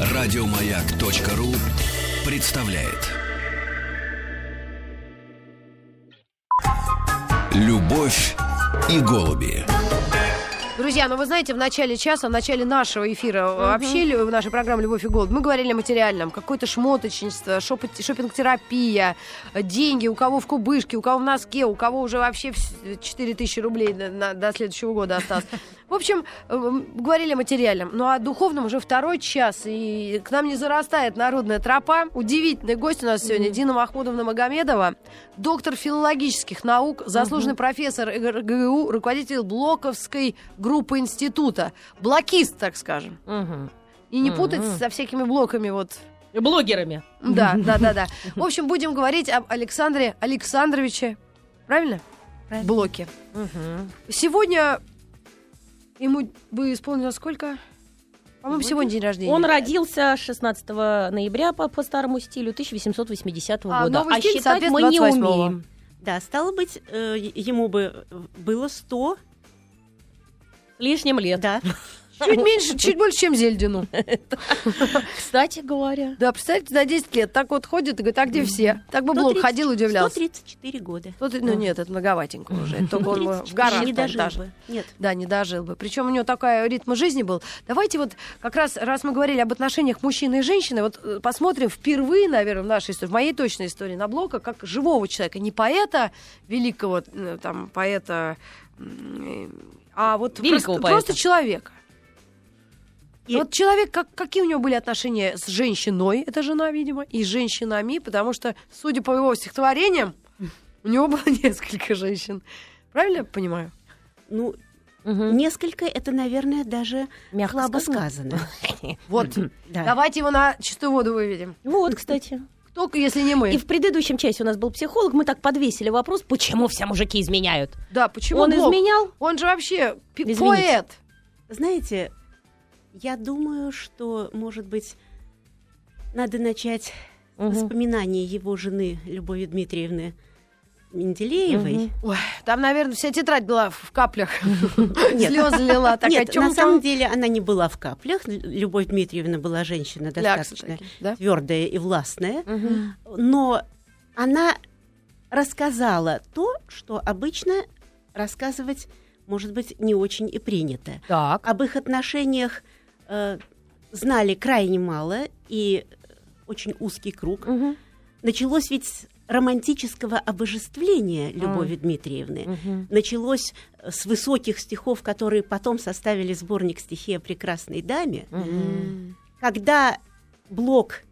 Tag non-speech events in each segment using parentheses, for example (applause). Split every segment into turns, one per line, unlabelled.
Радиомаяк.ру представляет. Любовь и голуби.
Друзья, ну вы знаете, в начале часа, в начале нашего эфира, вообще лю- в нашей программе «Любовь и голод», мы говорили о материальном. Какое-то шмоточничество, шопинг-терапия, деньги, у кого в кубышке, у кого в носке, у кого уже вообще вс- 4 тысячи рублей на- на- до следующего года осталось. В общем, э, говорили о материальном. Ну, а о духовном уже второй час, и к нам не зарастает народная тропа. Удивительный гость у нас сегодня Дина Махмудовна Магомедова, доктор филологических наук, заслуженный профессор РГГУ, руководитель Блоковской группы института. Блокист, так скажем.
Мгм.
И не путать со всякими блоками вот.
Блогерами.
Да, да, да, да. В общем, будем говорить об Александре Александровиче. Правильно? Блоке.
Мгм.
Сегодня ему бы исполнилось сколько? По-моему, сегодня день рождения.
Он родился 16 ноября по, по старому стилю 1880
А
года.
новый стиль,
считать мы не
соответственно, 28-го.
умеем.
Да, стало быть, э, ему бы было 100,
С лишним лет.
да. (laughs)
Чуть меньше, чуть больше, чем Зельдину. (laughs)
Кстати говоря.
Да, представьте, за 10 лет так вот ходит и говорит, а где все? Так бы Блок
130
ходил, удивлялся.
134 года.
Ну, ну нет, это многоватенько уже. Только он в
134
гараж
не дожил бы. Нет.
Да, не дожил бы. Причем у него такой ритм жизни был. Давайте вот как раз, раз мы говорили об отношениях мужчины и женщины, вот э, посмотрим впервые, наверное, в нашей истории, в моей точной истории на Блока, как живого человека, не поэта великого, э, там, поэта, а вот
Великого
просто,
поэта.
просто человека.
И-
Вот человек, как, какие у него были отношения с женщиной, это жена, видимо, и с женщинами, потому что, судя по его стихотворениям, у него было (laughs) несколько женщин. Правильно я понимаю?
Ну,
Мгм.
несколько это, наверное, даже
Мягко
слабо
сказано.
сказано. (laughs)
Вот.
Да.
Давайте его на чистую воду выведем.
Вот, кстати.
Кто, если не мы?
И в предыдущем части у нас был психолог, мы так подвесили вопрос, почему все мужики изменяют.
Да, почему
Он
Блок?
изменял?
Он же вообще пи-
Извините.
поэт.
Знаете, я думаю, что, может быть, надо начать с
Мгм.
воспоминаний его жены Любови Дмитриевны Менделеевой.
Мгм.
Ой, там, наверное, вся тетрадь была в каплях. (laughs)
Нет.
Слезы лила. Так,
Нет, на самом деле она не была в каплях. Любовь Дмитриевна была женщина достаточно твердая и властная. Но она рассказала то, что обычно рассказывать, может быть, не очень и принято.
Так.
Об их отношениях э, знали крайне мало и очень узкий круг.
Мгм.
Началось ведь романтического обожествления Любови Дмитриевны.
Мгм.
Началось э, с высоких стихов, которые потом составили сборник стихи о прекрасной даме.
Мгм.
Когда Блок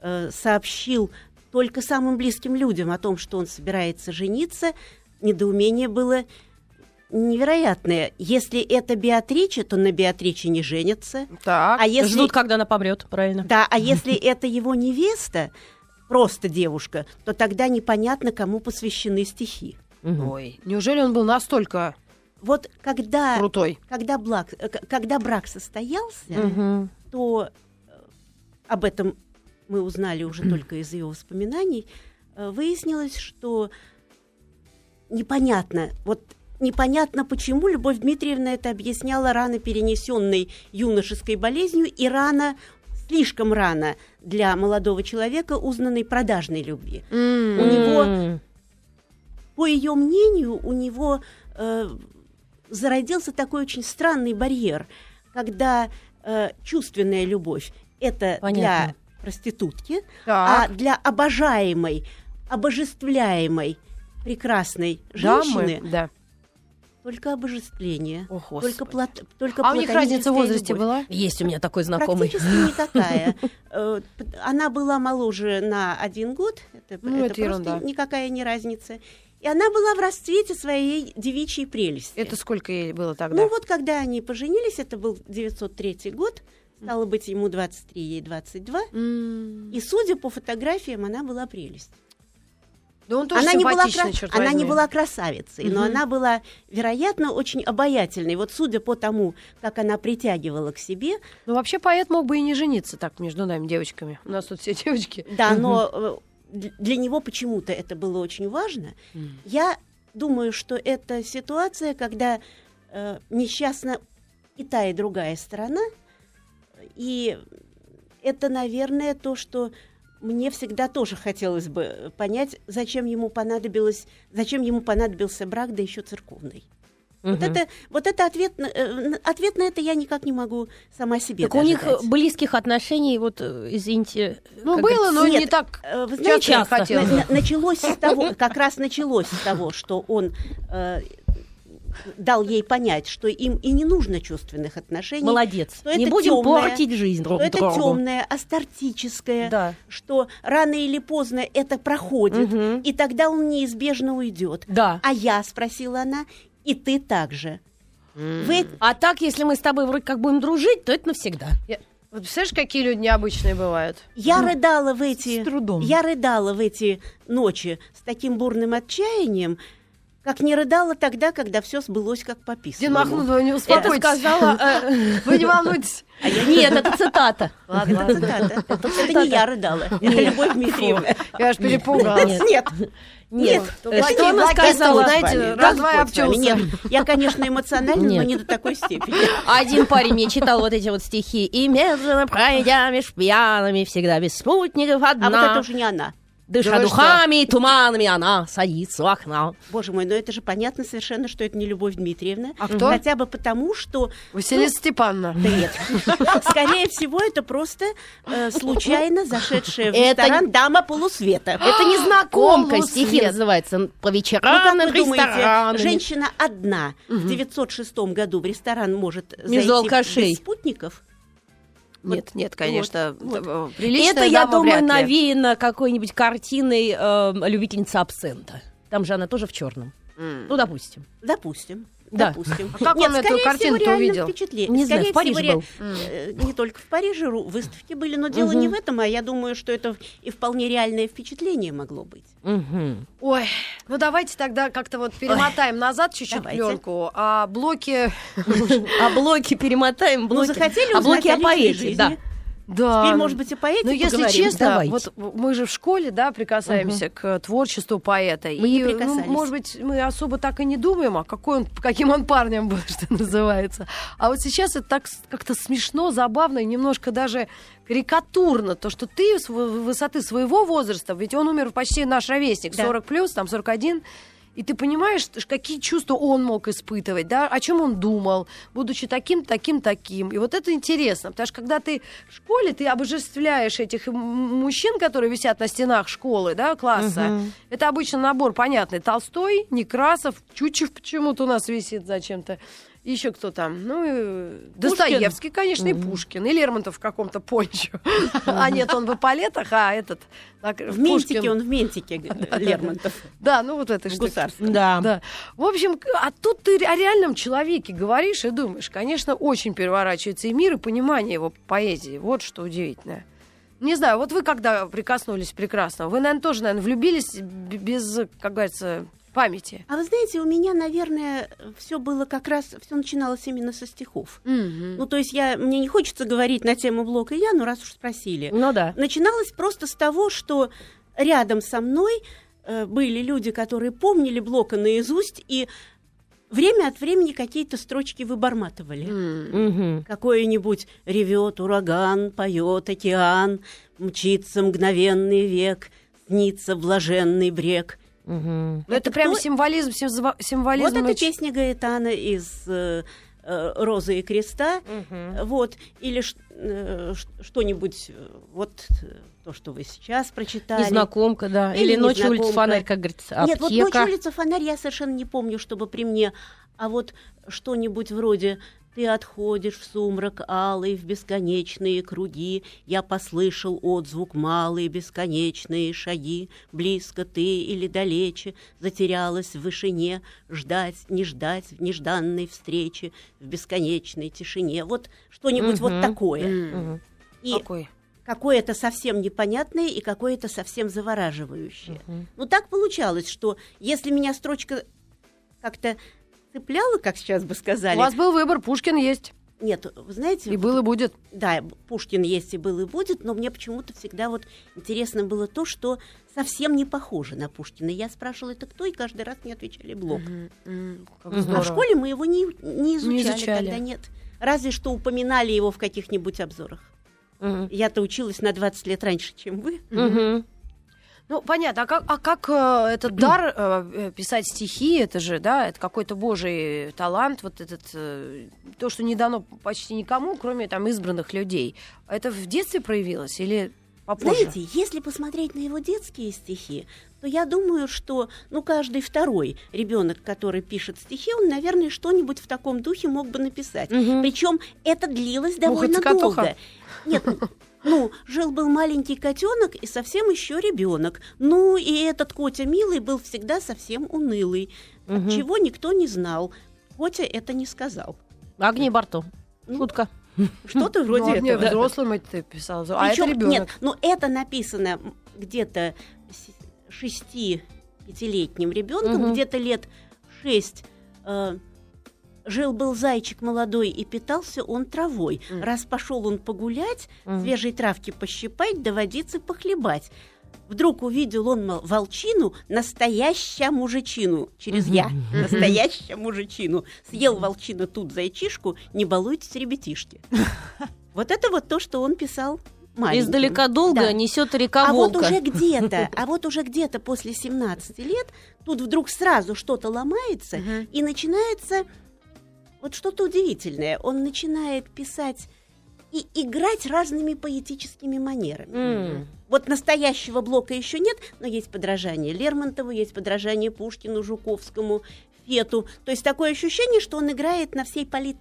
э, сообщил только самым близким людям о том, что он собирается жениться, недоумение было невероятное. Если это Беатриче, то на Беатриче не женятся.
Так.
А если,
Ждут, когда она помрет, правильно.
да, а (laughs) если это его невеста, просто девушка, то тогда непонятно, кому посвящены стихи.
Мгм.
Ой, неужели он был настолько
Вот когда,
крутой?
когда, блак, э, когда брак состоялся,
Мгм.
то э, об этом мы узнали уже (clears throat) только из ее воспоминаний, э, выяснилось, что непонятно, вот непонятно, почему Любовь Дмитриевна это объясняла рано перенесенной юношеской болезнью и рано, слишком рано для молодого человека узнанной продажной любви. У него по ее мнению, у него э, зародился такой очень странный барьер, когда э, чувственная любовь это
Понятно.
для проститутки,
Так.
а для обожаемой, обожествляемой прекрасной
Дамы?
женщины
Да.
Только обожествление,
О,
только, плат- только
А у них разница в возрасте
любовь.
была?
Есть у меня такой знакомый.
Практически никакая. (laughs) Э, п- Она была моложе на один год. Это,
Ну,
это
это
просто
ерунда.
никакая не разница. И она была в расцвете своей девичьей прелести.
Это сколько ей было тогда?
Ну вот, когда они поженились, это был 903 год, стало быть, ему 23, ей 22.
М.
И, судя по фотографиям, она была прелесть.
Да он тоже
Она не, была,
черт
она не была красавицей, но
Мгм.
она была, вероятно, очень обаятельной. Вот судя по тому, как она притягивала к себе,
Ну, вообще поэт мог бы и не жениться так между нами, девочками. У нас тут все (laughs) девочки.
Да, но э, для него почему-то это было очень важно. Я думаю, что это ситуация, когда э, несчастно и та, и другая сторона. И это, наверное, то, что мне всегда тоже хотелось бы понять, зачем ему понадобилось, зачем ему понадобился брак, да еще церковный. Вот
Мгм.
это, вот это ответ, на- э, ответ на это я никак не могу сама себе
Так у них
дать.
близких отношений, вот, э, извините...
Ну, было, но
Нет,
не так
Э, Вы
часто,
знаете, на- началось с (laughs) того, как раз началось с того, что он э, дал ей понять, что им и не нужно чувственных отношений.
Молодец.
что
Не
это
будем
тёмное,
портить жизнь друг
что это
другу.
темное, астартическое,
Да.
что рано или поздно это проходит,
Мгм.
и тогда он неизбежно уйдет.
Да.
А я, спросила она, и ты также. Вы
А так, если мы с тобой вроде как будем дружить, то это навсегда.
Я- Вот представляешь, какие люди необычные бывают?
Я рыдала в эти...
С трудом.
Я рыдала в эти ночи с таким бурным отчаянием, как не рыдала тогда, когда все сбылось как по
Дин
писанному.
Махмудова, не
Это
успокойтесь.
сказала... э, (laughs)
Вы не волнуйтесь.
Нет, это цитата.
Ладно,
Это цитата. Это не я рыдала, это Любовь Дмитриевна.
Я аж перепугалась.
Нет.
Нет,
Нет.
Ну,
Э,
какие
Что она сказала?
знаете,
вами.
обчелся.
Нет, я, конечно, эмоциональна, но
Нет.
не до такой степени.
Один парень мне читал вот эти вот стихи. И медленно пройдя меж пьяными, всегда без спутников одна.
А вот это уже не она.
Дыша
Да
духами и туманами, она садится у окна.
Боже мой, но это же понятно совершенно, что это не Любовь Дмитриевна.
А кто?
Хотя бы потому, что...
Василиса Степановна.
Да нет. (laughs) Скорее всего, это просто э, случайно зашедшая в
Это
ресторан дама полусвета.
Это незнакомка, стихи называется. По
Ну,
вечерам
думаете,
ресторанами.
женщина одна в 906 году в ресторан может
Между
зайти
алкашей.
без спутников?
Нет, нет, конечно.
вот.
э, приличная
Это, я думаю, навеяно какой-нибудь картиной э, любительница абсента. Там же она тоже в черном.
М.
Ну, допустим.
Допустим.
Да.
Допустим.
А как
Нет,
он эту
скорее всего,
увидел?
впечатление.
Не знаю,
Скорее
в Париже
всего,
был.
э, Не только в Париже выставки были, но дело не в этом, а я думаю, что это и вполне реальное впечатление могло быть.
Мгм.
Ой, ну давайте тогда как-то вот перемотаем назад чуть-чуть
Давайте.
пленку. А блоки... (laughs)
А блоки перемотаем, блоки.
Ну, захотели
а
узнать
блоки
о жизни?
да.
Да.
Теперь, может быть, и поэте
Ну, если
поговорим?
честно,
Давайте.
вот мы же в школе, да, прикасаемся к творчеству поэта.
Мы не
и, ну,
прикасались.
может быть, мы особо так и не думаем, а какой он, каким он парнем был, (laughs) что называется. А вот сейчас это так как-то смешно, забавно и немножко даже карикатурно, то, что ты с вы- высоты своего возраста, ведь он умер почти наш ровесник,
Да.
40 плюс, там 41, и ты понимаешь, какие чувства он мог испытывать, да, о чем он думал, будучи таким, таким, таким. И вот это интересно, потому что когда ты в школе, ты обожествляешь этих мужчин, которые висят на стенах школы, да, класса. Это обычно набор понятный. Толстой, Некрасов, Чучев почему-то у нас висит зачем-то. Еще кто там? Ну, и Достоевский, конечно, и Пушкин, и Лермонтов в каком-то пончо. (laughs) А нет, он в эполетах, а этот...
В ментике
Пушкин.
он, в ментике, (laughs) Лермонтов.
Да, ну вот это что.
Да.
Да. В общем, а тут ты о реальном человеке говоришь и думаешь. Конечно, очень переворачивается и мир, и понимание его поэзии. Вот что удивительное. Не знаю, вот вы когда прикоснулись прекрасно, вы, наверное, тоже, наверное, влюбились без, как говорится, памяти.
А вы знаете, у меня, наверное, все было как раз, все начиналось именно со стихов.
Мгм.
Ну, то есть я, мне не хочется говорить на тему Блока и я, но раз уж спросили.
Ну да.
Начиналось просто с того, что рядом со мной э, были люди, которые помнили Блока наизусть и время от времени какие-то строчки выборматывали.
М.
Мгм.
Какой-нибудь ревет ураган, поет океан, мчится мгновенный век, снится блаженный брег.
Ну, это,
Это
прям
кто?
символизм, символизм.
Вот это
очень-
песня Гаэтана из э, э, «Розы и креста». Вот, или ш- э, что-нибудь, э, вот то, что вы сейчас прочитали.
Незнакомка, да.
Или
Или ночью улица фонарь, как говорится,
Нет, вот «Ночь,
аптека.
улица, фонарь» я совершенно не помню, чтобы при мне. А вот что-нибудь вроде «Ты отходишь в сумрак алый, в бесконечные круги, я послышал отзвук малый, бесконечные шаги, близко ты или далече, затерялась в вышине, ждать, не ждать в нежданной встрече, в бесконечной тишине». Вот что-нибудь вот
Мгм.
такое.
М.
И
Какой?
какое-то совсем непонятное и какое-то совсем завораживающее.
Мгм.
Ну, так получалось, что если меня строчка как-то цепляла, как сейчас бы сказали...
У вас был выбор, Пушкин есть.
Нет, вы знаете...
И был, и будет.
Да, Пушкин есть и был, и будет, но мне почему-то всегда вот интересно было то, что совсем не похоже на Пушкина. Я спрашивала, это кто, и каждый раз мне отвечали Блок. А в школе мы его не, не изучали,
изучали.
тогда нет. разве что упоминали его в каких-нибудь обзорах. Я-то училась на 20 лет раньше, чем вы.
Ну, понятно. А как, а как э, этот (clears throat) дар э, э, писать стихи, это же, да, это какой-то божий талант, вот этот, э, то, что не дано почти никому, кроме там избранных людей. Это в детстве проявилось или попозже?
Знаете, если посмотреть на его детские стихи, то я думаю, что ну, каждый второй ребенок, который пишет стихи, он, наверное, что-нибудь в таком духе мог бы написать.
Мгм.
Причем это длилось довольно
Муха-цокотуха.
долго. Нет, ну, жил был маленький котенок и совсем еще ребенок. Ну, и этот Котя милый был всегда совсем унылый.
Мгм.
Чего никто не знал. Котя это не сказал.
Огни борту.
Ну,
Шутка.
Что-то (laughs) вроде
ну,
этого.
взрослым это ты писал, а
Причём-
это ребенок.
Нет, но это написано где-то шести-пятилетним ребенком,
Мгм.
где-то лет шесть. э, Жил был зайчик молодой и питался он травой.
М.
Раз пошел он погулять,
Мгм.
свежей травки пощипать, да водицы похлебать. Вдруг увидел он волчину, настоящую мужичину, через я, настоящую мужичину. Съел волчина тут зайчишку, не балуйтесь, ребятишки. (laughs) Вот это вот то, что он писал маленьким.
Издалека долго
Да.
несет река
А вот
волка.
уже где-то, (laughs) а вот уже где-то после 17 лет тут вдруг сразу что-то ломается и начинается вот что-то удивительное. Он начинает писать и играть разными поэтическими манерами.
М.
Вот настоящего блока еще нет, но есть подражание Лермонтову, есть подражание Пушкину, Жуковскому, Фету. То есть такое ощущение, что он играет на всей пали...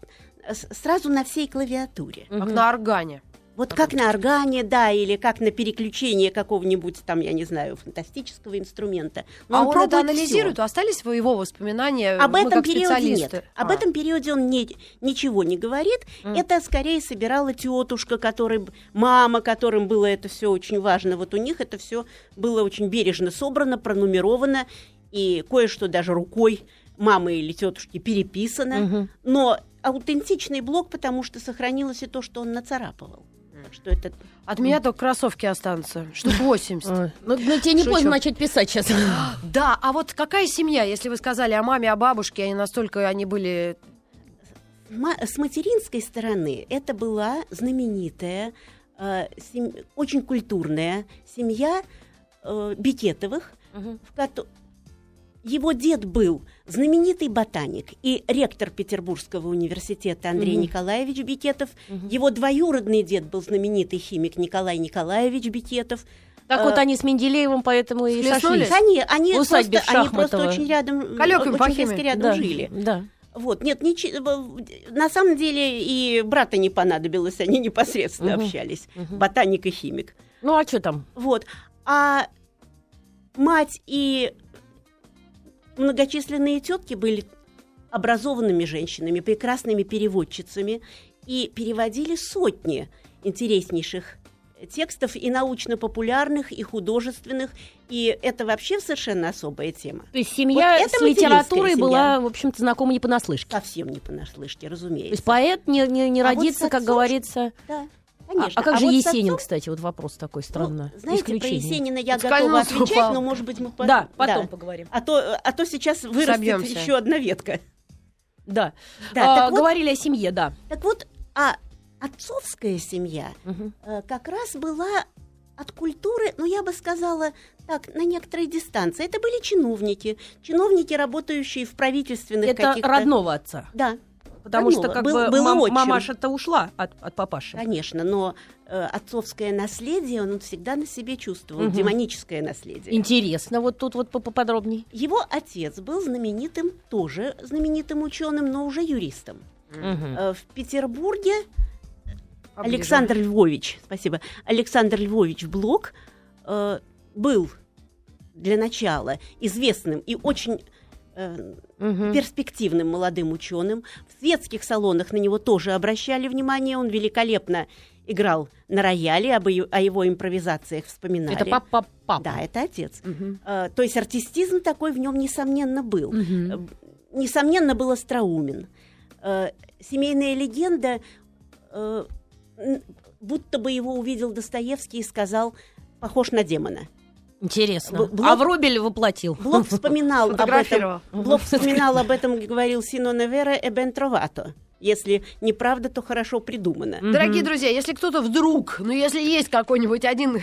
с- сразу на всей клавиатуре.
Как
Мгм.
на органе.
Вот как на органе, да, или как на переключение какого-нибудь там, я не знаю, фантастического инструмента. Но
а он, это
пробует
анализирует?
всё.
Остались вы его воспоминания?
Об этом периоде нет. Об
А.
этом периоде он не- ничего не говорит.
М.
Это скорее собирала тетушка, которой, б- мама, которым было это все очень важно. Вот у них это все было очень бережно собрано, пронумеровано, и кое-что даже рукой мамы или тетушки переписано.
Мгм.
Но аутентичный блок, потому что сохранилось и то, что он нацарапывал. Что это
От меня только кроссовки останутся. Штук 80. (laughs)
Ой, Ну, ну, тебе не
Шучу.
поздно начать писать сейчас. (gasps)
Да, а вот какая семья, если вы сказали о маме, о бабушке, они настолько они были...
С материнской стороны это была знаменитая, э, очень культурная семья э, Бекетовых,
Мгм.
в кото- его дед был знаменитый ботаник и ректор Петербургского университета Андрей
Мгм.
Николаевич Бекетов.
Мгм.
Его двоюродный дед был знаменитый химик Николай Николаевич Бекетов.
Так
Э,
вот они с Менделеевым поэтому и сошлись.
Они, они,
усадьбе
просто, они просто очень рядом,
Калёками
очень
по
близко рядом
Да,
жили.
Да.
Вот, нет, ничи- в- на самом деле и брата не понадобилось, они непосредственно
Мгм.
общались,
Мгм.
ботаник и химик.
Ну а что там?
Вот, а мать и многочисленные тетки были образованными женщинами, прекрасными переводчицами и переводили сотни интереснейших текстов и научно-популярных, и художественных, и это вообще совершенно особая тема.
То есть семья
Вот
с литературой
материнская
была,
семья.
в общем-то, знакома не понаслышке.
Совсем не понаслышке,
То
разумеется.
есть поэт не, не, не
А вот
родится,
с
как
отцом
говорится.
Да, конечно.
а как же
вот
Есенин,
отцом,
кстати, вот вопрос такой странно.
ну, знаете, про
Исключение.
Есенина я
Подскользнулся,
готова отвечать,
упал.
но, может быть, мы... по-
Да, потом поговорим.
А то, а то сейчас вырастет
Собьемся.
еще одна ветка.
Да.
Да,
А,
так вот-
Говорили о семье, да.
Так вот, а отцовская семья э, как раз была от культуры, ну, я бы сказала, так, на некоторой дистанции. Это были чиновники, чиновники, работающие в правительственных
Это
каких-то...
родного отца.
Да,
Потому что
Родного.
как
Был-
бы
был
мам-
отчим.
мамаша-то ушла от, от папаши.
конечно, но э, отцовское наследие он всегда на себе чувствовал,
Мгм.
демоническое наследие.
Интересно, вот тут вот по- поподробней.
Его отец был знаменитым, тоже знаменитым ученым, но уже юристом. Э, В Петербурге
Поближе.
Александр Львович, спасибо, Александр Львович Блок э, был для начала известным и очень э,
Мгм.
перспективным молодым ученым. В светских салонах на него тоже обращали внимание. Он великолепно играл на рояле, об о его импровизациях вспоминали.
Это папа папа.
Да, это отец.
Мгм.
Э, то есть артистизм такой в нем, несомненно, был. Э, Несомненно, был остроумен. Э, Семейная легенда, н- будто бы его увидел Достоевский и сказал, похож на демона.
Интересно.
Б- Блок-
А Врубель воплотил.
Блок вспоминал об этом. Блок вспоминал об этом, говорил Сино Невера e ben trovato. Если неправда, то хорошо придумано.
Дорогие друзья, если кто-то вдруг, ну если есть какой-нибудь один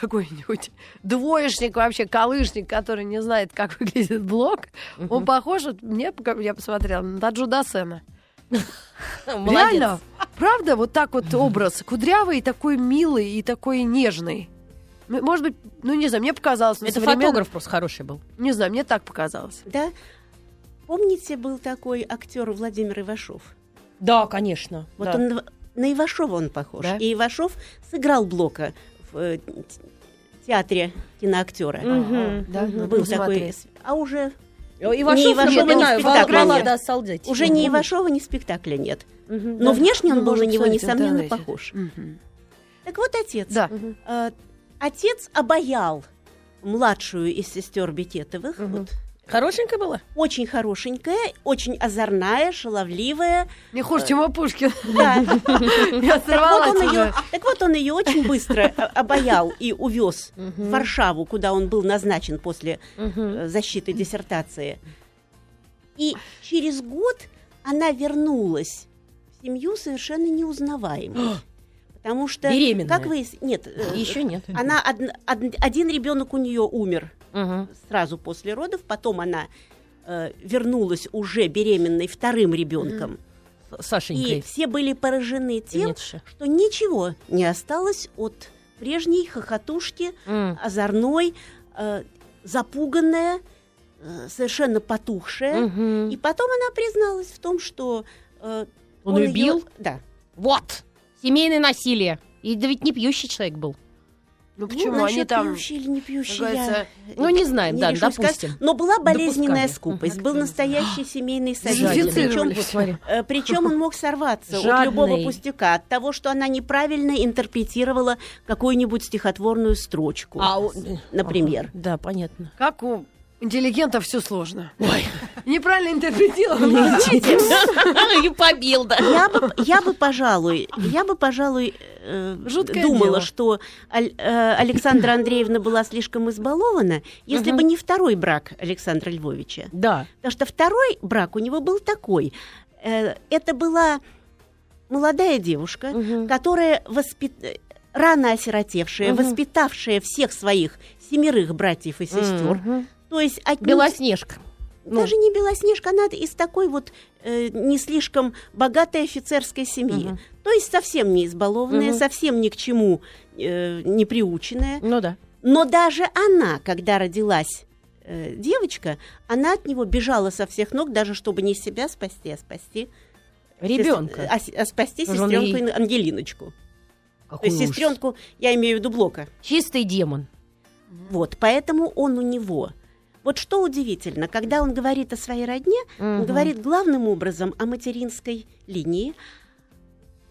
какой-нибудь двоечник, вообще колышник, который не знает, как выглядит блок, он похож, вот мне, я посмотрела, на Таджу Дасена. (laughs) Реально, правда, вот так вот образ. Кудрявый, такой милый и такой нежный. Может быть, ну не знаю, мне показалось.
Это
современном-
фотограф просто хороший был.
Не знаю, мне так показалось.
Да? Помните, был такой актер Владимир Ивашов?
Да, конечно.
Вот
Да.
он на- Ивашова он похож.
Да?
И Ивашов сыграл Блока в э, театре киноактера.
Ага, да, надо
Был такой. А уже
Ивашов,
Не Ивашова, не спектакля нет.
да солдатик.
уже
Мгм.
Ивашова, ни спектакля нет.
Мгм,
Но
да.
внешне он
Ну,
был на него, несомненно, похож.
Мгм.
Так вот, отец.
Да.
Э, отец обаял младшую из сестер Бекетовых.
Мгм.
Вот,
Хорошенькая была?
очень хорошенькая, очень озорная, шаловливая.
Не хуже, чем у Пушкина. (laughs)
Да. (laughs) Так вот, он ее,
уже.
так вот он ее очень быстро о- обаял и увез в Варшаву, куда он был назначен после э, защиты диссертации. И через год она вернулась в семью совершенно неузнаваемой. (gasps) (gasps) Потому что,
Беременная?
как вы... Нет, э,
Еще нет.
она од- од- один ребенок у нее умер
Мгм.
сразу после родов, потом она э, вернулась уже беременной вторым ребенком.
Сашенькой.
И все были поражены тем,
Ниетше.
что ничего не осталось от прежней хохотушки,
М.
озорной, э, запуганная, э, совершенно потухшая.
Мгм.
И потом она призналась в том, что э,
Он её
её-
бил?
Да.
Вот. Семейное насилие. И да ведь не пьющий человек был.
Ну
Ну,
почему они
насчет
там...
пьющий или не пьющий, я
Ну, не знаем, да,
решусь сказать.
допустим.
Но была болезненная
Допускали.
скупость, был настоящий семейный союз. Причем, причем он мог сорваться от
Жадный.
любого пустяка, от того, что она неправильно интерпретировала какую-нибудь стихотворную строчку.
А,
например.
Ага, Да, понятно.
Как у интеллигентов все сложно.
Ой.
Неправильно интерпретировал. (laughs)
И побил, да.
Я бы, я бы, пожалуй, я бы, пожалуй, э,
Жуткое
думала,
дело.
что Аль- э, Александра Андреевна была слишком избалована, если бы не второй брак Александра Львовича.
Да.
Потому что второй брак у него был такой. Э, Это была молодая девушка,
Мгм.
которая воспит... рано осиротевшая,
Мгм.
воспитавшая всех своих семерых братьев и сестер.
Мгм.
То есть отнюдь-
Белоснежка. ну.
даже не Белоснежка, она из такой вот э, не слишком богатой офицерской семьи.
Мгм.
То есть совсем не избалованная,
Мгм.
совсем ни к чему э, не приученная.
Ну да.
Но даже она, когда родилась э, девочка, она от него бежала со всех ног, даже чтобы не себя спасти, а спасти
Ребенка.
а, а спасти сестренку
ей-
Ангелиночку. То
Какой
сестренку, я имею в виду Блока.
Чистый демон.
Вот, поэтому он у него. Вот что удивительно, когда он говорит о своей родне, он
Мгм.
говорит главным образом о материнской линии.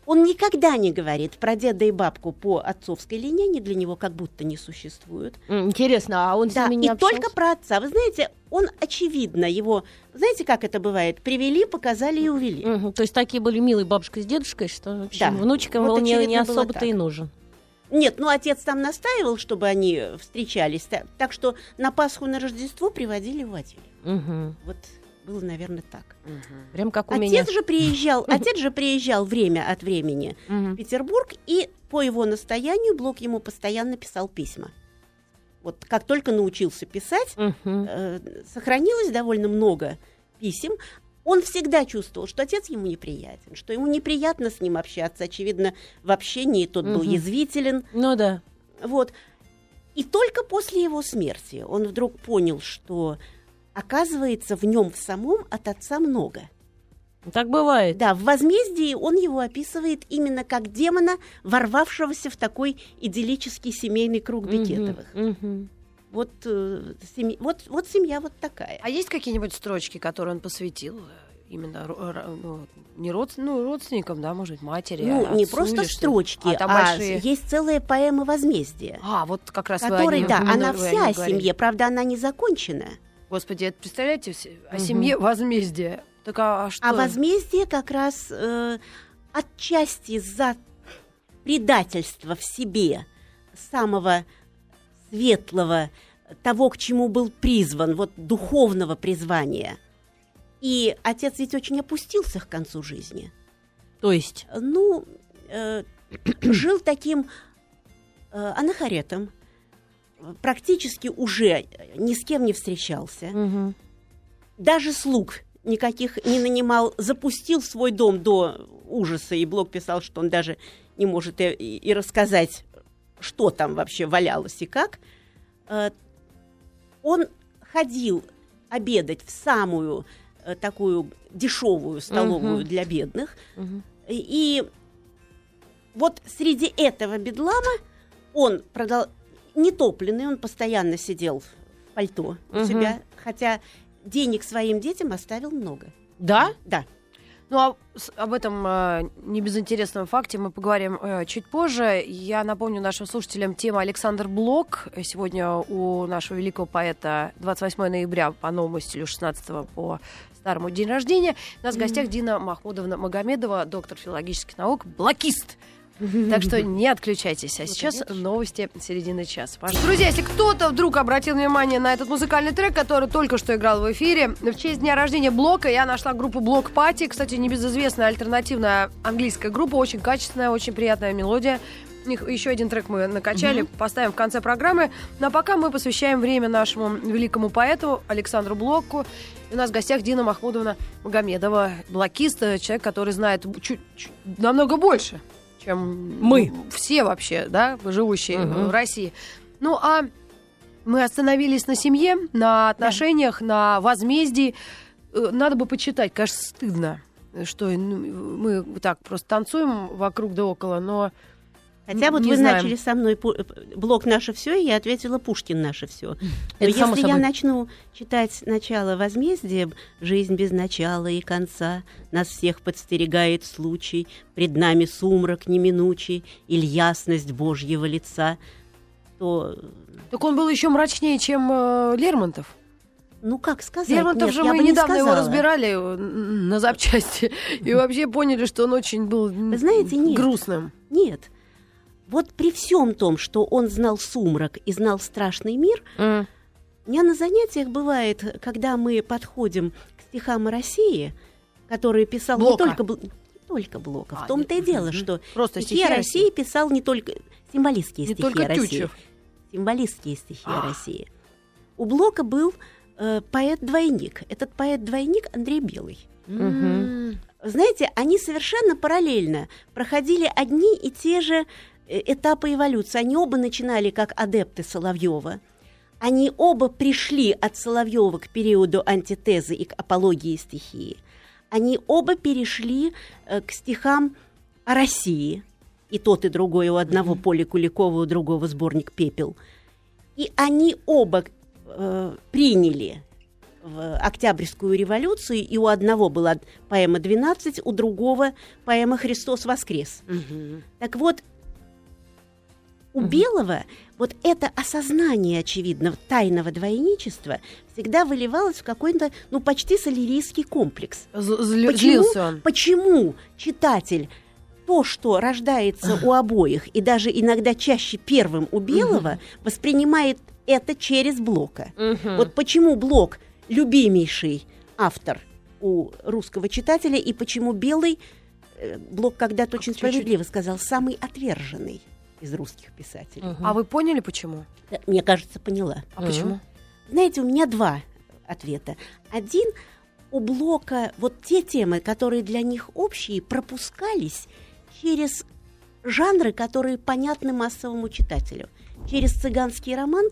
Он никогда не говорит про деда и бабку по отцовской линии, они для него как будто не существуют.
Интересно, а он с
Да,
ними не
и
общался?
только про отца. Вы знаете, он очевидно его, знаете, как это бывает, привели, показали и увели.
Мгм, То есть такие были милые бабушка с дедушкой, что в общем,
Да.
внучкам
Вот
он не, особо-то и нужен.
Нет, ну отец там настаивал, чтобы они встречались, та- так что на Пасху, на Рождество приводили в.
Мгм.
Вот было, наверное, так.
Прям как у
Отец
меня.
же приезжал, (laughs) отец же приезжал время от времени в
Мгм.
Петербург, и по его настоянию Блок ему постоянно писал письма. Вот как только научился писать,
Мгм.
э, сохранилось довольно много писем. Он всегда чувствовал, что отец ему неприятен, что ему неприятно с ним общаться. Очевидно, в общении тот был
Мгм.
язвителен.
Ну да.
Вот. И только после его смерти он вдруг понял, что оказывается в нем в самом от отца много.
Так бывает.
Да, в возмездии он его описывает именно как демона, ворвавшегося в такой идиллический семейный круг. Бекетовых.
Мгм.
Вот, э, семи- вот, вот семья вот такая.
А есть какие-нибудь строчки, которые он посвятил э, именно ну, не род, ну, родственникам, да, может быть, матери?
Ну, не
отцу
просто
или что?
строчки,
а,
а,
там большие...
есть целая поэма возмездия.
А, вот как раз
Которой, да,
именно
она вся о
говорили.
семье, правда, она не закончена.
Господи, это представляете, о
Мгм.
семье возмездие. Так а, а что?
А возмездие как раз э, отчасти за предательство в себе самого светлого, того, к чему был призван, вот духовного призвания. И отец ведь очень опустился к концу жизни.
То есть?
Ну, э, (clears throat) жил таким э, анахаретом, практически уже ни с кем не встречался,
Мгм.
даже слуг никаких не нанимал, запустил свой дом до ужаса, и Блок писал, что он даже не может и- и рассказать, что там вообще валялось и как. Э, Он ходил обедать в самую э, такую дешевую столовую
Мгм.
для бедных,
Мгм.
и вот среди этого бедлама он продал нетопленный, он постоянно сидел в пальто у
Мгм.
себя, хотя денег своим детям оставил много.
Да?
Да.
Ну, а об этом э, небезынтересном факте мы поговорим э, чуть позже. Я напомню нашим слушателям тема Александр Блок. Сегодня у нашего великого поэта 28 ноября по новому стилю 16 по старому день рождения. У нас в гостях Дина Махмудовна Магомедова, доктор филологических наук, блокист. Так что не отключайтесь. А сейчас новости середины часа. Пожалуйста. Друзья, если кто-то вдруг обратил внимание на этот музыкальный трек, который только что играл в эфире, в честь дня рождения Блока я нашла группу Блок Пати. Кстати, небезызвестная альтернативная английская группа, очень качественная, очень приятная мелодия. У них еще один трек мы накачали, поставим в конце программы. Ну а пока мы посвящаем время нашему великому поэту Александру Блоку. И у нас в гостях Дина Махмудовна Магомедова, блокист, э, человек, который знает чуть, чуть- намного больше, чем
Мы.
все вообще, да, живущие
Мгм.
в России. Ну а мы остановились на семье, на отношениях, на возмездии. Э, Надо бы почитать, кажется, стыдно, что ну, мы так просто танцуем вокруг да около, но
Хотя вот
Не
вы
знаем.
начали со мной э, блок «Наше все», и я ответила «Пушкин наше все». Но
Это
если я начну читать начало возмездия, «Жизнь без начала и конца, нас всех подстерегает случай, пред нами сумрак неминучий или ясность Божьего лица», то,
так он был еще мрачнее, чем э, Лермонтов.
ну как сказать,
Лермонтов
Нет,
же мы
бы не
недавно его разбирали э, на запчасти (laughs) и вообще поняли, что он очень был
знаете, нет.
грустным.
Нет. Вот при всем том, что он знал сумрак и знал страшный мир,
М.
У меня на занятиях бывает, когда мы подходим к стихам России, которые писал
Блока.
не только, только Блока.
А,
в том-то и дело,
мгм.
что
Просто
стихи о России писал не только символистские
Не
стихи
только
России.
Тютчев.
Символистские стихи о России. У Блока был э, поэт-двойник. Этот поэт-двойник Андрей Белый.
Мгм.
Знаете, они совершенно параллельно проходили одни и те же этапы эволюции. Они оба начинали как адепты Соловьева. Они оба пришли от Соловьева к периоду антитезы и к апологии стихии. Они оба перешли э, к стихам о России. И тот, и другой у одного Поля Куликова, у другого сборник «Пепел». И они оба э, приняли в Октябрьскую революцию, и у одного была поэма «12», у другого поэма «Христос воскрес». Так вот, у Белого вот это осознание, очевидно, тайного двойничества всегда выливалось в какой-то, ну, почти солерийский комплекс.
З- злю-
Почему?
Он.
Почему читатель то, что рождается у обоих, и даже иногда чаще первым у Белого, воспринимает это через Блока?
Мгм.
Вот почему Блок любимейший автор у русского читателя, и почему Белый, э, Блок когда-то очень справедливо сказал, самый отверженный из русских писателей.
Мгм.
А вы поняли, почему?
Мне кажется, поняла.
А почему?
Знаете, у меня два ответа. Один у Блока вот те темы, которые для них общие, пропускались через жанры, которые понятны массовому читателю. Через цыганский роман,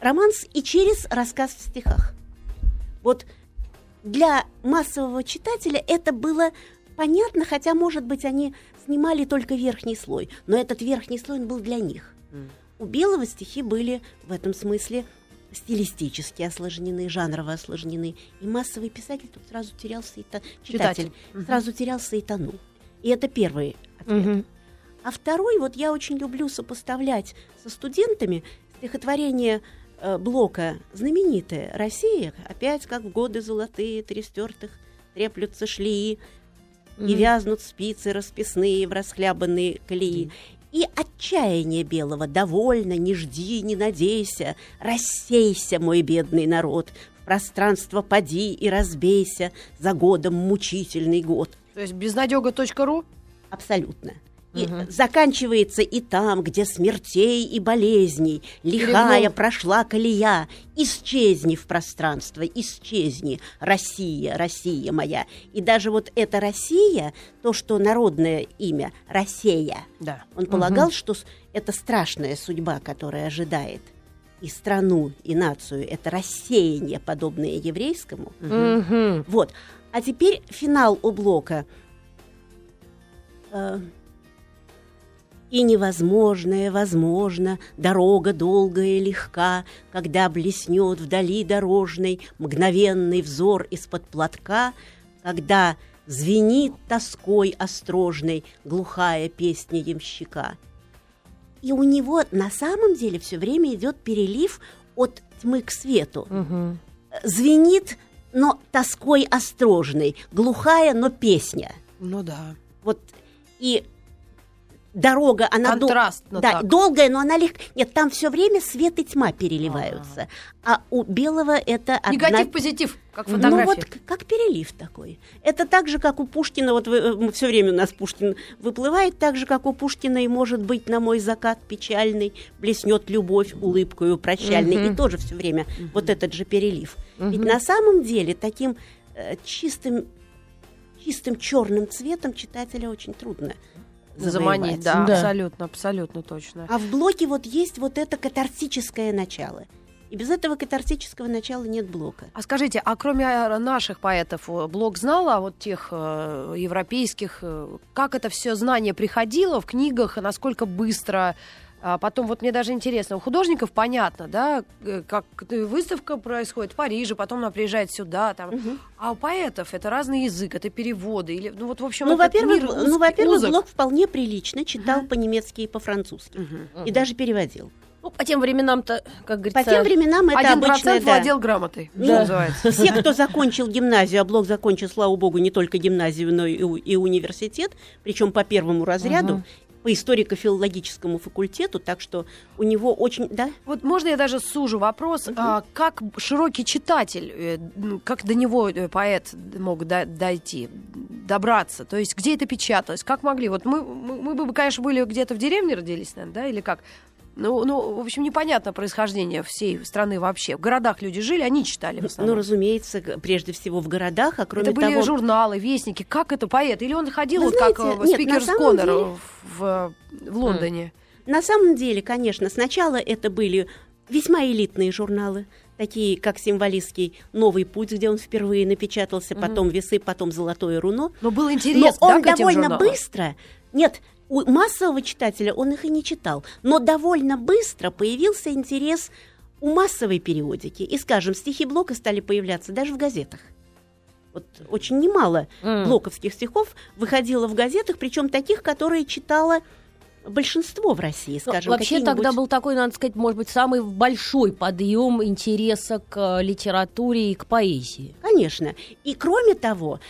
романс и через рассказ в стихах. Вот для массового читателя это было понятно, хотя, может быть, они снимали только верхний слой, но этот верхний слой был для них. У Белого стихи были в этом смысле стилистически осложнены, жанрово осложнены. И массовый писатель тут сразу терялся и то- читатель,
Читатель. Мгм.
сразу терялся и тонул. И это первый ответ.
Мгм.
А второй, вот я очень люблю сопоставлять со студентами стихотворение э, Блока знаменитое «Россия, опять как в годы золотые, три стертых, треплются шлии, и вязнут спицы расписные в расхлябанные колеи». И отчаяние белого «Довольно, не жди, не надейся, рассейся, мой бедный народ, в пространство поди и разбейся за годом мучительный год».
То есть безнадега.ру?
Абсолютно. И заканчивается и там, где смертей и болезней, лихая
Перегнул.
прошла колея, исчезни в пространство, исчезни, Россия, Россия моя. И даже вот эта Россия, то, что народное имя Россия,
Да.
он полагал, что с- это страшная судьба, которая ожидает и страну, и нацию. Это рассеяние, подобное еврейскому.
Мгм.
Вот. А теперь финал у блока. И невозможное возможно, дорога долгая и легка, когда блеснет вдали дорожной мгновенный взор из-под платка, когда звенит тоской острожной глухая песня ямщика. И у него на самом деле все время идет перелив от тьмы к свету
Мгм.
звенит, но тоской острожной, глухая, но песня.
Ну да.
Вот и дорога, она дол-
Контрастно
да,
так.
долгая, но она легко. Нет, там все время свет и тьма переливаются, а у белого это одна-
Негатив, позитив, как
ну
фотография.
вот к- как перелив такой. Это так же, как у Пушкина, вот все время у нас Пушкин выплывает, так же, как у Пушкина и может быть на мой закат печальный, блеснет любовь улыбкою прощальной. И тоже все время вот этот же перелив. Ведь на самом деле таким э, чистым, чистым черным цветом читателя очень трудно
Заманить, да,
Да.
абсолютно, абсолютно точно.
А в блоке вот есть вот это катартическое начало. И без этого катартического начала нет блока.
А скажите, а кроме э, наших поэтов, э, Блок знал о вот тех э, европейских, э, как это все знание приходило в книгах, насколько быстро? А потом вот мне даже интересно, у художников понятно, да, э, как э, выставка происходит в Париже, потом она приезжает сюда, там. А у поэтов это разный язык, это переводы или, ну вот в общем,
Ну, во-первых,
мир
ну,
уз-
во-первых,
узок.
Блок вполне прилично читал по-немецки и по-французски. И даже переводил.
Ну, по тем временам-то, как говорится...
По тем временам это
Один
обычно,
процент
да.
владел грамотой, что
Ну,
называется.
Все, кто закончил гимназию, а Блок закончил, слава богу, не только гимназию, но и, и университет, причем по первому разряду, по историко-филологическому факультету, так что у него очень, да,
Вот можно я даже сужу вопрос, а, как широкий читатель, э, ну, как до него э, поэт мог до- дойти, добраться? То есть где это печаталось? Как могли? Вот мы, мы, мы бы, конечно, были где-то в деревне родились, наверное, да, или как? Ну, ну, в общем, непонятно происхождение всей страны вообще. В городах люди жили, они читали в
ну,
основном.
разумеется, г- прежде всего в городах, а кроме
это были
того...
журналы, вестники. Как это поэт? Или он ходил
Вы
вот как
знаете,
э,
нет,
спикер с Коннор
деле-
в, в Лондоне?
На самом деле, конечно, сначала это были весьма элитные журналы, такие как символистский «Новый путь», где он впервые напечатался, потом «Весы», потом «Золотое руно».
Но был
Но
интерес,
он
да,
довольно
журналам?
быстро, нет, у массового читателя он их и не читал, но довольно быстро появился интерес у массовой периодики. И, скажем, стихи Блока стали появляться даже в газетах. Вот очень немало
М.
блоковских стихов выходило в газетах, причем таких, которые читало большинство в России,
Ну,
скажем,
Вообще тогда был такой, надо сказать, может быть, самый большой подъем интереса к э, литературе и к поэзии.
Конечно. И кроме того,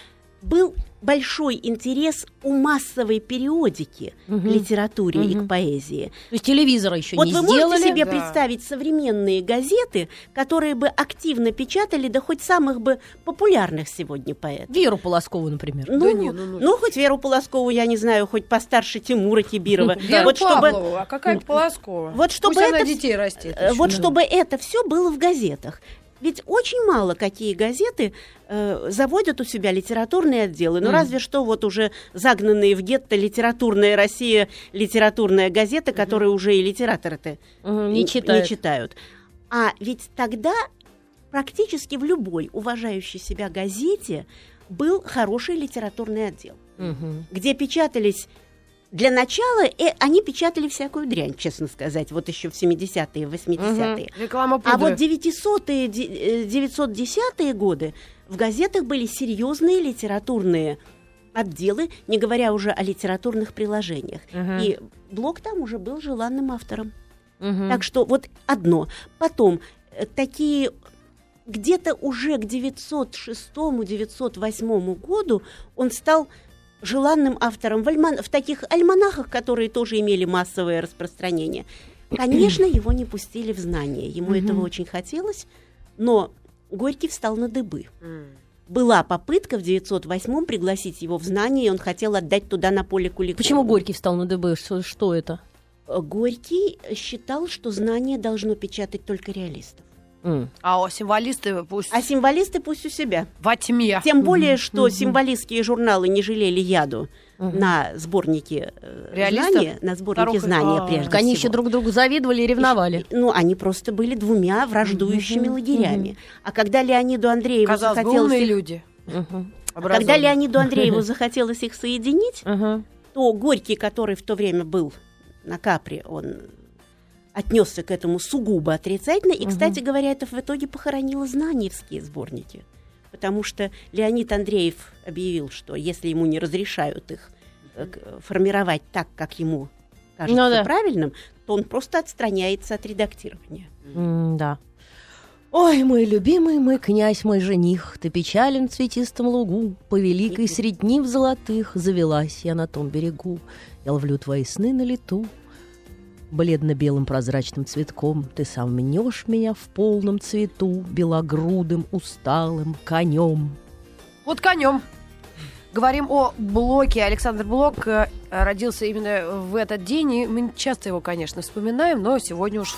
был большой интерес у массовой периодики к литературе и к поэзии.
То есть телевизора еще
Вот
не
вы
сделали.
можете себе
Да.
представить современные газеты, которые бы активно печатали, да хоть самых бы популярных сегодня поэтов.
Веру Полоскову, например.
Ну,
не, ну, ну.
ну, хоть Веру Полоскову, я не знаю, хоть постарше Тимура Кибирова. (laughs)
Веру
вот чтобы,
Павлову, а какая Полоскова?
вот чтобы это-
детей растит. еще.
вот чтобы это все было в газетах. Ведь очень мало какие газеты э, заводят у себя литературные отделы. Ну, разве что вот уже загнанные в гетто литературная Россия, литературная газета, которую уже и литераторы-то
Мгм, не читают.
читают. А ведь тогда практически в любой уважающей себя газете был хороший литературный отдел,
Мгм.
где печатались для начала, э, они печатали всякую дрянь, честно сказать, вот еще в 70-е, 80-е.
Реклама
А
пудры.
вот 900-е, де- э, 910-е годы в газетах были серьезные литературные отделы, не говоря уже о литературных приложениях.
Мгм.
И Блок там уже был желанным автором.
Мгм.
Так что вот одно. Потом э, такие где-то уже к 906-908 году он стал желанным автором в, альман- в таких альманахах, которые тоже имели массовое распространение. Конечно, его не пустили в знание. Ему этого очень хотелось, но Горький встал на дыбы. Была попытка в 908 пригласить его в знание, и он хотел отдать туда на поле Куликова.
Почему Горький встал на ДБ? Что, что это?
Э, Горький считал, что знание должно печатать только реалистов.
М.
А символисты пусть
А символисты пусть у себя.
во тьме.
Тем более, что символистские журналы не жалели яду
Мгм.
на сборники э,
Реалистов?
знания, на сборники
Вторых-
знания
а.
прежде
Они
всего.
еще друг другу завидовали и ревновали.
Ну, они просто были двумя враждующими
Мгм,
лагерями. А когда Леониду Андрееву
Казалось бы,
захотелось их-
люди.
Мгм.
а когда. Леониду Андрееву захотелось их соединить, то Горький, который в то время был на Капре, он отнесся к этому сугубо отрицательно. И, кстати говоря, это в итоге похоронило знаниевские сборники. Потому что Леонид Андреев объявил, что если ему не разрешают их э, формировать так, как ему кажется
Ну да.
правильным, то он просто отстраняется от редактирования.
М, Да. Ой, мой любимый, мой князь, мой жених, ты печален в цветистом лугу, по великой средь днив золотых завелась я на том берегу. Я ловлю твои сны на лету. Бледно-белым прозрачным цветком ты сам мнешь меня в полном цвету, белогрудым, усталым конем.
Вот конем. Говорим о Блоке. Александр Блок э, родился именно в этот день, и мы часто его, конечно, вспоминаем, но сегодня уж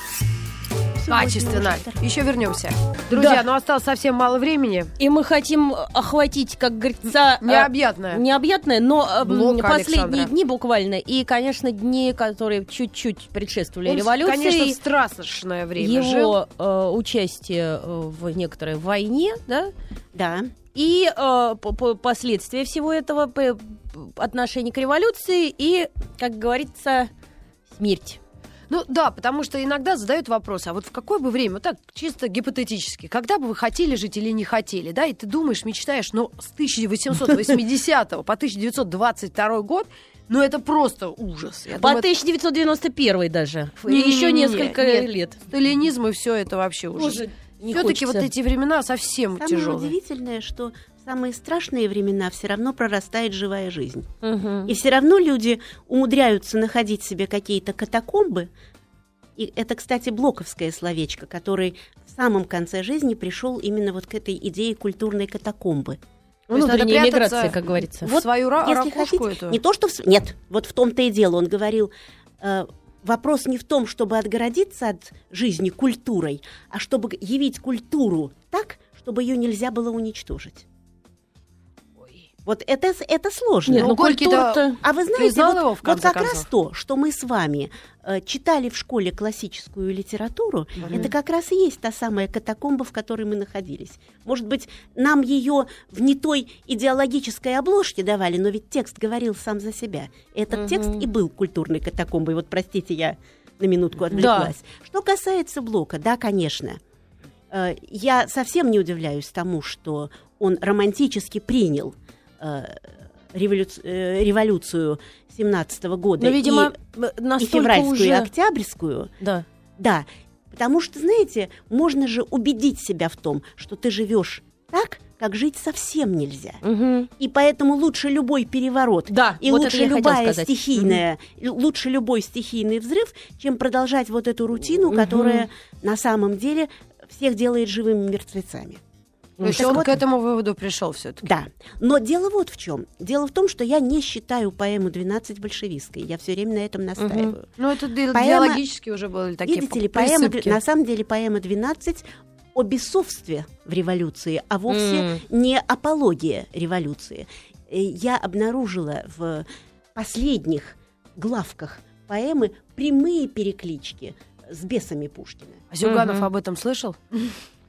качественно. Еще вернемся. Друзья,
Да.
ну осталось совсем мало времени.
И мы хотим охватить, как говорится, э,
Необъятное.
необъятное, но э, м,
Блока
последние
Александра.
дни буквально, и, конечно, дни, которые чуть-чуть предшествовали
Он,
революции.
Конечно, страшное время жил.
его э, участие э, в некоторой войне, да,
Да.
и э, по- по- последствия всего этого, отношение к революции и, как говорится, смерть.
Ну да, потому что иногда задают вопрос, а вот в какое бы время, вот так чисто гипотетически, когда бы вы хотели жить или не хотели, да, и ты думаешь, мечтаешь, но с 1880 по 1922 год, ну это просто ужас. Я
По
думаю,
1991 даже.
Не-не-не-не,
Еще несколько
нет.
лет.
сталинизм и все это вообще ужас.
Не
Все-таки вот эти времена совсем
Самое
тяжелые.
удивительное, что самые страшные времена все равно прорастает живая жизнь.
Мгм.
И все равно люди умудряются находить себе какие-то катакомбы. И это, кстати, блоковское словечко, который в самом конце жизни пришел именно вот к этой идее культурной катакомбы.
Внутренняя миграция, как говорится.
в свою ра-
Если
ракушку
хотите,
эту.
не то, что... в Нет, вот в том-то и дело. Он говорил, э, вопрос не в том, чтобы отгородиться от жизни культурой, а чтобы явить культуру так, чтобы ее нельзя было уничтожить. Вот это, это сложно.
Нет,
Ну,
культура-то-
А вы знаете, вот, вот как раз
концов?
то, что мы с вами э, читали в школе классическую литературу, это как раз и есть та самая катакомба, в которой мы находились. Может быть, нам ее в не той идеологической обложке давали, но ведь текст говорил сам за себя. Этот текст и был культурной катакомбой. Вот, простите, я на минутку отвлеклась. Что касается Блока, да, конечно. Э, Я совсем не удивляюсь тому, что он романтически принял э, революц- э, революцию 17 года
Но, видимо,
и,
э,
и февральскую, и
уже...
октябрьскую.
Да.
Да, потому что, знаете, можно же убедить себя в том, что ты живешь так, как жить совсем нельзя.
Мгм.
И поэтому лучше любой переворот
Да,
и
вот
лучше любая стихийная, л- лучше любой стихийный взрыв, чем продолжать вот эту рутину,
Мгм.
которая на самом деле всех делает живыми мертвецами.
То есть он
вот-
к этому выводу пришел все-таки.
Да, но дело вот в чем. Дело в том, что я не считаю поэму «12» большевистской. Я все время на этом настаиваю.
Ну, это ди-
Поэма-
идеологически уже были такие
Видите ли, поэма, на самом деле поэма «12» о бесовстве в революции, а вовсе
М.
не апология революции. Э, Я обнаружила в последних главках поэмы прямые переклички с бесами Пушкина.
А Зюганов
Мгм.
об этом слышал?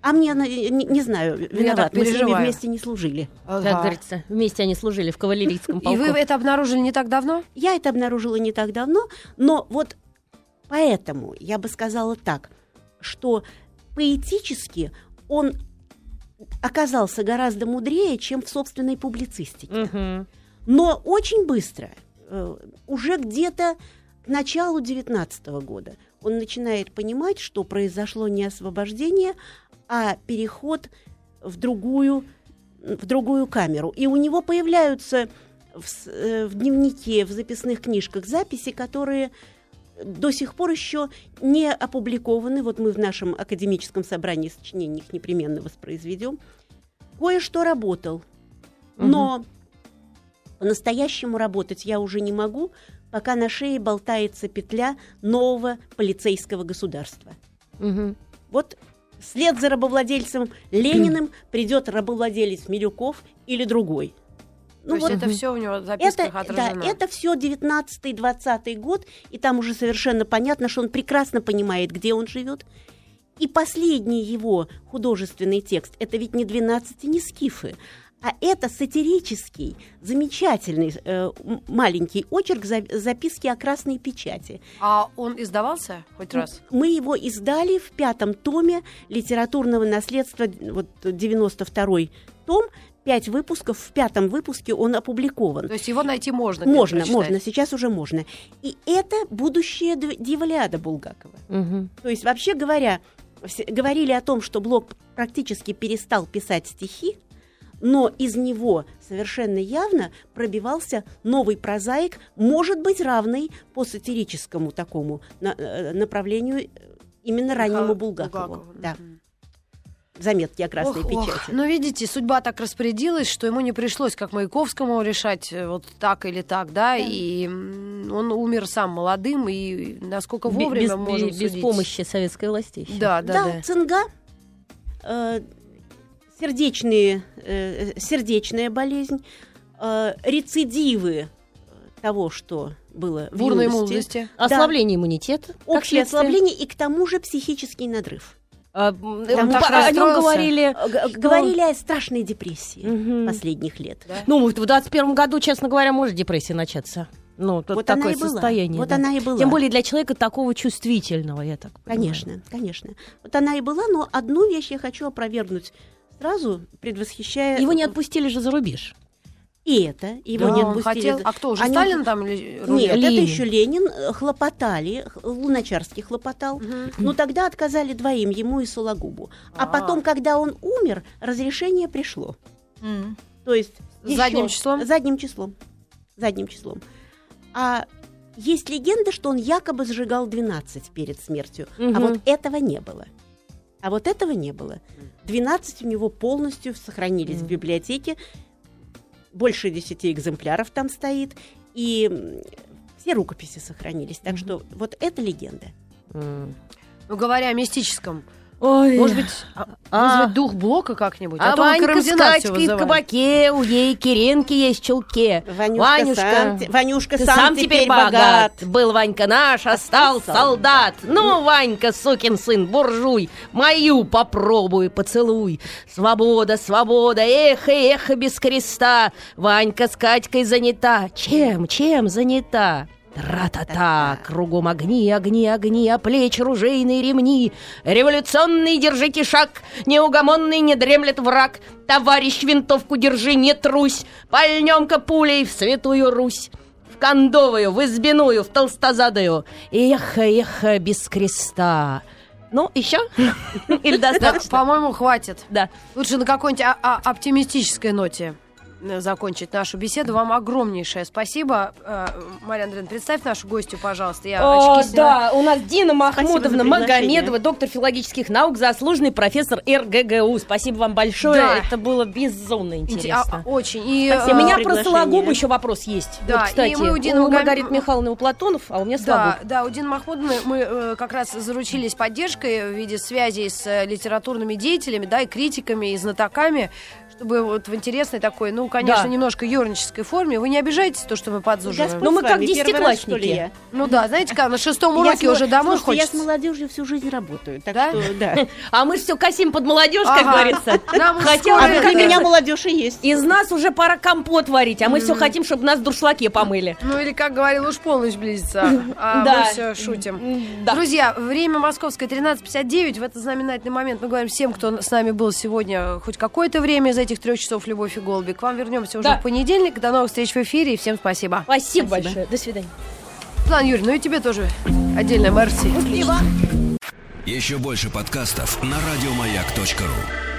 А мне, она- не, не знаю, виноват, мы с ними вместе не служили.
Как говорится, вместе они служили в кавалерийском (laughs)
И
полку.
вы это обнаружили не так давно?
Я это обнаружила не так давно, но вот поэтому я бы сказала так, что поэтически он оказался гораздо мудрее, чем в собственной публицистике.
Мгм.
Но очень быстро, э, уже где-то к началу 19 года, он начинает понимать, что произошло не освобождение, а переход в другую, в другую камеру. И у него появляются в, э, в дневнике, в записных книжках записи, которые до сих пор еще не опубликованы. Вот мы в нашем академическом собрании сочинений их непременно воспроизведем. кое-что работал. Но по-настоящему работать я уже не могу, пока на шее болтается петля нового полицейского государства.
Мгм.
Вот вслед за рабовладельцем Лениным придет рабовладелец Милюков или другой.
То есть это все у него в
это,
записках
да,
отражено.
это все 19-20 год, и там уже совершенно понятно, что он прекрасно понимает, где он живет. И последний его художественный текст это ведь не 12 не скифы, а это сатирический, замечательный э, маленький очерк за- записки о красной печати.
А он издавался хоть раз?
Мы его издали в пятом томе литературного наследства, вот 92-й том, пять выпусков, в пятом выпуске он опубликован.
То есть его найти можно?
Можно, можно, сейчас уже можно. И это будущее Дивалиада Булгакова.
Мгм.
То есть, вообще говоря, говорили о том, что Блок практически перестал писать стихи, но из него совершенно явно пробивался новый прозаик, может быть, равный по сатирическому такому э, направлению э, именно раннему Булгакову. Да, заметки о красной
Ох, ох.
печати.
Ну, видите, судьба так распорядилась, что ему не пришлось, как Маяковскому, решать э, вот так или так, да, и м, он умер сам молодым, и насколько вовремя
без,
можем
без
судить.
помощи советской власти.
Да, да,
Да,
да.
цинга, э, сердечные, э, сердечная болезнь, э, рецидивы того, что было в юности,
молодости.
Ослабление иммунитета. как
общее ослабление и к тому же психический надрыв.
А,
Там
э, о нем говорили.
Г- Говорили о страшной депрессии
Мгм.
последних лет.
Да.
Ну, в 21 году, честно говоря, может депрессия начаться. Ну, тут
Вот
такое
и была.
состояние.
Вот
да.
она и была.
Тем более для человека такого чувствительного, я так понимаю.
Конечно, конечно. Вот она и была, но одну вещь я хочу опровергнуть сразу, предвосхищая...
Его не отпустили же за рубеж.
И это, его
Да,
не отпустили.
хотел... А кто уже,
Они-
Сталин там или
Нет,
Рулет?
это
Ленин.
еще Ленин. э, Хлопотали, Луначарский хлопотал.
Мгм.
Но тогда отказали двоим, ему и Сологубу. А,
А.
потом, когда он умер, разрешение пришло.
М.
То есть...
Задним числом?
Задним числом. Задним числом. А есть легенда, что он якобы сжигал 12 перед смертью. А
Мгм.
вот этого не было. А вот этого не было. 12 у него полностью сохранились в
Мгм.
библиотеке. Больше 10 экземпляров там стоит. И все рукописи сохранились. Так
Мгм.
что вот это легенда.
М.
Ну, говоря о мистическом,
Ой.
может быть, а-
А.
вызвать дух блока как-нибудь?
А
он
Ванька с
Карамзина всё
Катькой в кабаке, у ей Киренки есть в чулке.
Ванюшка,
Ванюшка,
сам, Ванюшка
Ты
сам, теперь богат.
Был Ванька наш, а стал
стал
солдат. Ну, Ванька, сукин сын, буржуй, мою попробуй, поцелуй. Свобода, свобода, эхо, эхо без креста. Ванька с Катькой занята. Чем, чем занята? Тра-та-та, кругом огни, огни, огни, а плеч ружейные ремни. Революционный держите шаг, неугомонный не дремлет враг. Товарищ, винтовку держи, не трусь, пальнем-ка пулей в святую Русь. В кондовую, в избиную, в толстозадую. Эхо, эхо без креста. Ну, еще? (laughs) Или достаточно?
по-моему, хватит.
Да.
Лучше на какой-нибудь а- а- оптимистической ноте закончить нашу беседу. Вам огромнейшее спасибо. Э, Марья Андреевна, представь нашу гостью, пожалуйста. Я
О,
очки
да, у нас Дина Махмудовна. Магомедова, доктор филологических наук, заслуженный профессор РГГУ. Спасибо вам большое.
Да.
Это было безумно
Инте-
интересно.
а, очень. И,
У
Спасибо.
меня
за
про. Сологубу еще вопрос есть.
Да,
вот, кстати,
и мы у
у,
Дины Магом-
Маргариты Михайловны у Платонов, а у меня Сологуб.
Да, да, у Дины Махмудовны мы э, как раз заручились поддержкой в виде связей с э, литературными деятелями, да, и критиками, и знатоками, чтобы вот в интересной такой, ну, конечно,
Да.
немножко юрнической форме. Вы не обижаетесь, то, что мы подзуживаем?
Ну, мы
с
как десятиклассники.
я?
Ну да, знаете, как на шестом
Я
уроке
с-
уже домой
слушайте, я с
хочется.
молодежью всю жизнь работаю, так
Да?
что да. (laughs)
А мы все косим под молодежь, как говорится. (laughs)
Нам
Хотя
А для меня молодежь и есть.
Из нас уже пора компот варить, а мы все хотим, чтобы нас в дуршлаге помыли.
Ну или, как говорил, уж полночь близится, а (laughs)
Да.
мы все шутим.
Да.
Друзья, время московское 13.59. В этот знаменательный момент мы говорим всем, кто с нами был сегодня хоть какое-то время из этих трех часов «Любовь и голуби». К вам вернемся уже
Да.
в понедельник. До новых встреч в эфире и всем спасибо.
Спасибо,
Спасибо.
большое. До свидания.
Светлана Юрьевна, ну и тебе тоже отдельное мерси.
Еще больше подкастов на радиомаяк.ру.